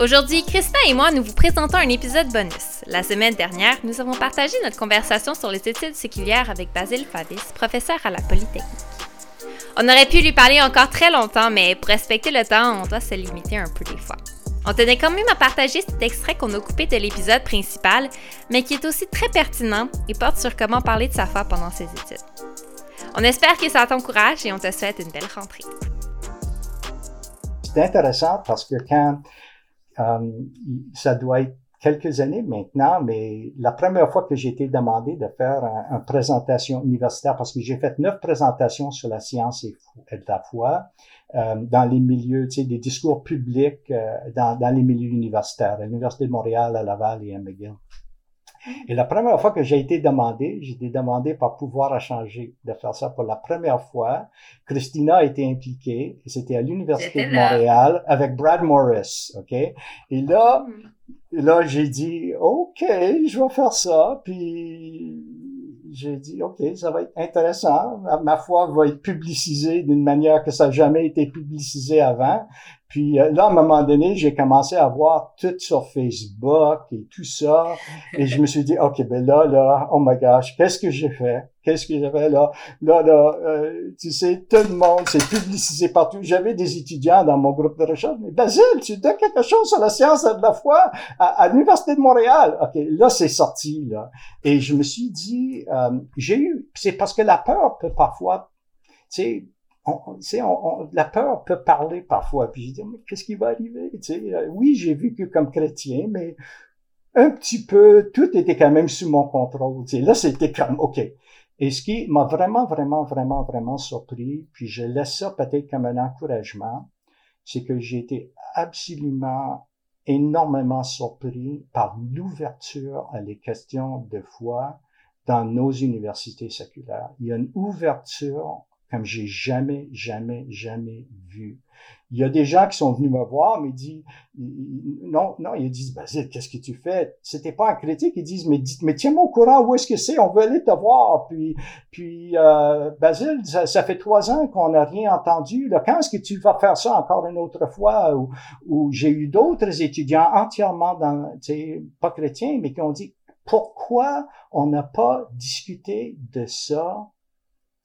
Aujourd'hui, Christina et moi, nous vous présentons un épisode bonus. La semaine dernière, nous avons partagé notre conversation sur les études séculières avec Basile Favis, professeur à la Polytechnique. On aurait pu lui parler encore très longtemps, mais pour respecter le temps, on doit se limiter un peu des fois. On tenait quand même à partager cet extrait qu'on a coupé de l'épisode principal, mais qui est aussi très pertinent et porte sur comment parler de sa foi pendant ses études. On espère que ça t'encourage et on te souhaite une belle rentrée. C'est intéressant parce que quand ça doit être quelques années maintenant, mais la première fois que j'ai été demandé de faire une présentation universitaire, parce que j'ai fait neuf présentations sur la science et, de la foi euh, dans les milieux, tu sais, des discours publics euh, dans, dans les milieux universitaires, à l'Université de Montréal, à Laval et à McGill. Et la première fois que j'ai été demandé, j'ai été demandé par pouvoir à changer de faire ça pour la première fois. Christina a été impliquée, c'était à l'Université de Montréal avec Brad Morris, OK? Et là, hmm. là, j'ai dit, OK, je vais faire ça, puis j'ai dit, OK, ça va être intéressant. Ma foi va être publicisée d'une manière que ça n'a jamais été publicisé avant. Puis euh, là, à un moment donné, j'ai commencé à voir tout sur Facebook et tout ça. Et je me suis dit, OK, ben là, là, oh my gosh, qu'est-ce que j'ai fait? Qu'est-ce que j'ai fait là? Là, là, euh, tu sais, tout le monde s'est publicisé partout. J'avais des étudiants dans mon groupe de recherche. Mais Basile, tu donnes quelque chose sur la science de la foi à, l'Université de Montréal. OK, là, c'est sorti, là. Et je me suis dit, euh, j'ai eu, c'est parce que la peur peut parfois, tu sais, on, on, la peur peut parler parfois. Puis je dis, mais qu'est-ce qui va arriver? Tu sais, euh, oui, j'ai vécu comme chrétien, mais un petit peu, tout était quand même sous mon contrôle. Tu sais, là, c'était comme, OK. Et ce qui m'a vraiment, vraiment, vraiment, vraiment surpris, puis je laisse ça peut-être comme un encouragement, c'est que j'ai été absolument énormément surpris par l'ouverture à les questions de foi dans nos universités séculaires. Il y a une ouverture comme j'ai jamais, jamais, jamais vu. Il y a des gens qui sont venus me voir, mais disent, non, non, ils disent, Basile, qu'est-ce que tu fais? C'était pas un critique, ils disent, mais, mais tiens-moi au courant, où est-ce que c'est? On veut aller te voir. Puis, puis, euh, Basile, ça, fait trois ans qu'on n'a rien entendu. Là, quand est-ce que tu vas faire ça encore une autre fois? Où, j'ai eu d'autres étudiants entièrement dans, pas chrétiens, mais qui ont dit, pourquoi on n'a pas discuté de ça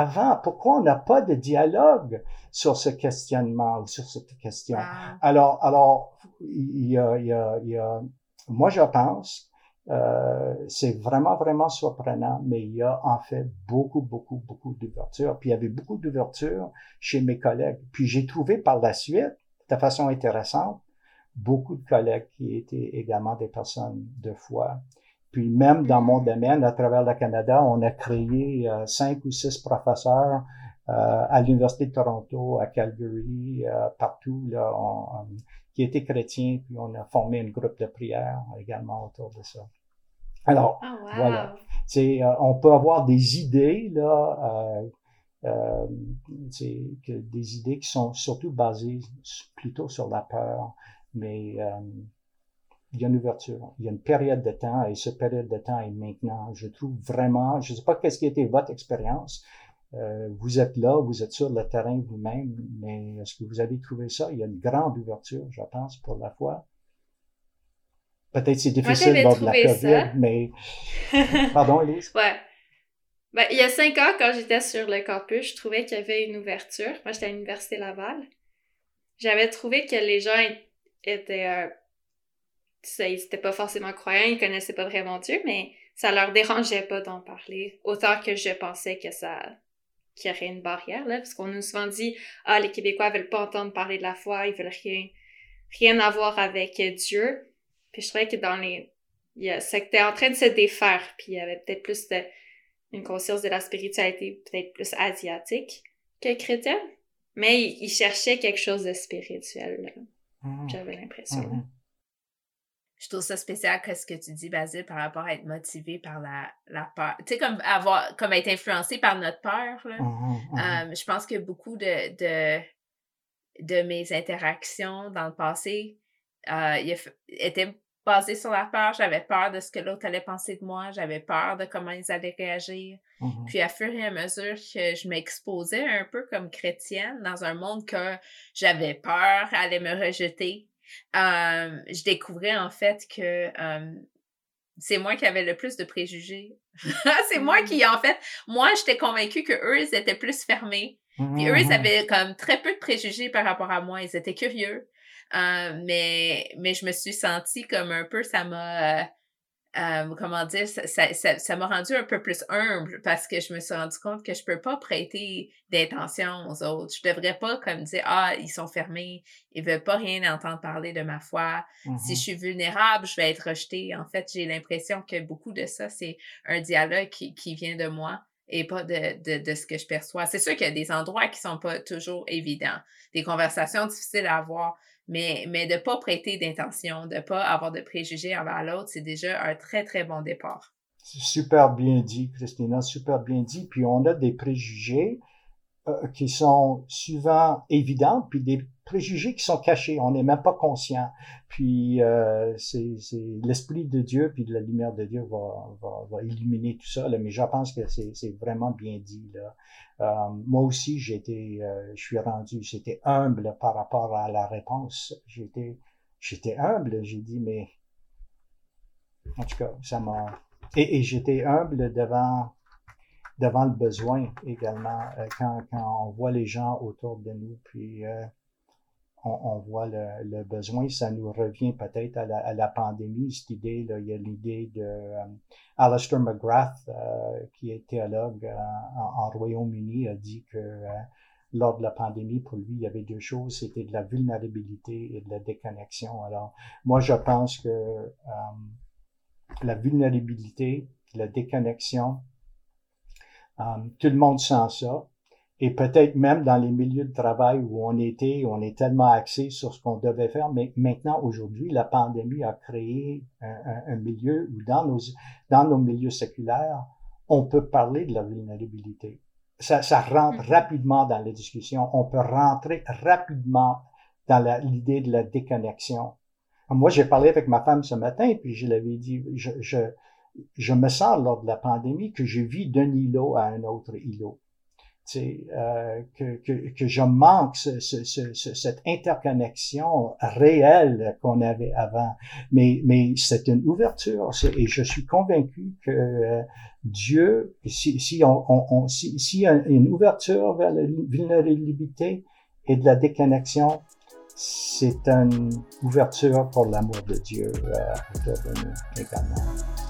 avant? Pourquoi on n'a pas de dialogue sur ce questionnement ou sur cette question? Ah. Alors, alors, il y a, il y a, il y a moi je pense, euh, c'est vraiment, vraiment surprenant, mais il y a en fait beaucoup, beaucoup, beaucoup d'ouverture. Puis il y avait beaucoup d'ouverture chez mes collègues. Puis j'ai trouvé par la suite, de façon intéressante, beaucoup de collègues qui étaient également des personnes de foi puis même dans mon domaine, à travers le Canada, on a créé euh, cinq ou six professeurs euh, à l'Université de Toronto, à Calgary, euh, partout, là, qui étaient chrétiens, puis on a formé un groupe de prière également autour de ça. Alors, oh, voilà. C'est, on peut avoir des idées, là, euh, que des idées qui sont surtout basées plutôt sur la peur, mais il y a une ouverture, il y a une période de temps et cette période de temps est maintenant. Je trouve vraiment, je ne sais pas qu'est-ce qui a été votre expérience. Euh, vous êtes là, vous êtes sur le terrain vous-même, mais est-ce que vous avez trouvé ça? Il y a une grande ouverture, je pense, pour la foi. Peut-être c'est difficile lors de la COVID, mais... Pardon, Elise? Ouais. Ben, il y a cinq ans, quand j'étais sur le campus, je trouvais qu'il y avait une ouverture. Moi, j'étais à l'Université Laval. J'avais trouvé que les gens étaient euh, ils n'étaient pas forcément croyants, ils connaissaient pas vraiment Dieu, mais ça leur dérangeait pas d'en parler. Autant que je pensais que ça qu'il y aurait une barrière, là, parce qu'on nous souvent dit Ah, les Québécois veulent pas entendre parler de la foi, ils veulent rien, rien avoir avec Dieu. Puis je trouvais que dans les. C'était en train de se défaire, puis il y avait peut-être plus de, une conscience de la spiritualité, peut-être plus asiatique que chrétienne. Mais ils, cherchaient quelque chose de spirituel, mmh. J'avais l'impression. Mmh je trouve ça spécial que ce que tu dis, Basile, par rapport à être motivé par la, la peur. Tu sais, comme avoir, comme être influencé par notre peur, là. Mmh mmh euh, je pense que beaucoup de, de, de mes interactions dans le passé euh, étaient basées sur la peur. J'avais peur de ce que l'autre allait penser de moi. J'avais peur de comment ils allaient réagir. Mmh Puis, à fur et à mesure que je m'exposais un peu comme chrétienne dans un monde que j'avais peur allait me rejeter, je découvrais en fait que c'est moi qui avais le plus de préjugés. c'est moi qui, mmh. en fait, moi, j'étais convaincue que eux, ils étaient plus fermés. Puis eux, ils mmh. avaient comme très peu de préjugés par rapport à moi. Ils étaient curieux. mais, mais je me suis sentie comme un peu, ça m'a euh, comment dire, ça m'a rendu un peu plus humble parce que je me suis rendu compte que je peux pas prêter d'intention aux autres. Je devrais pas comme dire ah ils sont fermés, ils veulent pas rien entendre parler de ma foi. Si je mmh suis vulnérable, je vais être rejetée. En fait, j'ai l'impression que beaucoup de ça c'est un dialogue qui, qui vient de moi et pas de, de, de ce que je perçois. C'est sûr qu'il y a des endroits qui sont pas toujours évidents, des conversations difficiles à avoir, mais, mais de ne pas prêter d'intention, de ne pas avoir de préjugés envers l'autre, c'est déjà un très, très bon départ. Super bien dit, Christina, super bien dit. Puis on a des préjugés euh, qui sont souvent évidents, puis des préjugés qui sont cachés. On n'est même pas conscient. Puis euh, c'est l'esprit de Dieu, puis la lumière de Dieu va, illuminer tout ça. Là. Mais je pense que c'est vraiment bien dit. Là. Euh, moi aussi, j'étais, euh, je suis rendu, j'étais humble par rapport à la réponse. J'étais, humble. J'ai dit, mais en tout cas, ça m'a et, j'étais humble devant le besoin également, quand, on voit les gens autour de nous, puis on, voit le, besoin, ça nous revient peut-être à la, à la, pandémie, cette idée, là, il y a l'idée de euh, Alistair McGrath, qui est théologue en, en Royaume-Uni, a dit que lors de la pandémie, pour lui, il y avait deux choses, c'était de la vulnérabilité et de la déconnexion. Alors, moi, je pense que la vulnérabilité, la déconnexion, Um, tout le monde sent ça. Et peut-être même dans les milieux de travail où on était, on est tellement axé sur ce qu'on devait faire, mais maintenant, aujourd'hui, la pandémie a créé un, milieu où dans nos, dans nos milieux séculaires, on peut parler de la vulnérabilité. Ça, ça rentre mm-hmm. rapidement dans la discussion. On peut rentrer rapidement dans l'idée de la déconnexion. Moi, j'ai parlé avec ma femme ce matin, puis je l'avais dit, je, je, je me sens lors de la pandémie que je vis d'un îlot à un autre îlot. Euh, que, que, que je manque ce, ce, ce, cette interconnexion réelle qu'on avait avant. Mais, mais c'est une ouverture et je suis convaincu que euh, Dieu, si, si on, on, si, si y a une ouverture vers la vulnérabilité et de la déconnexion, c'est une ouverture pour l'amour de Dieu euh, de nous également.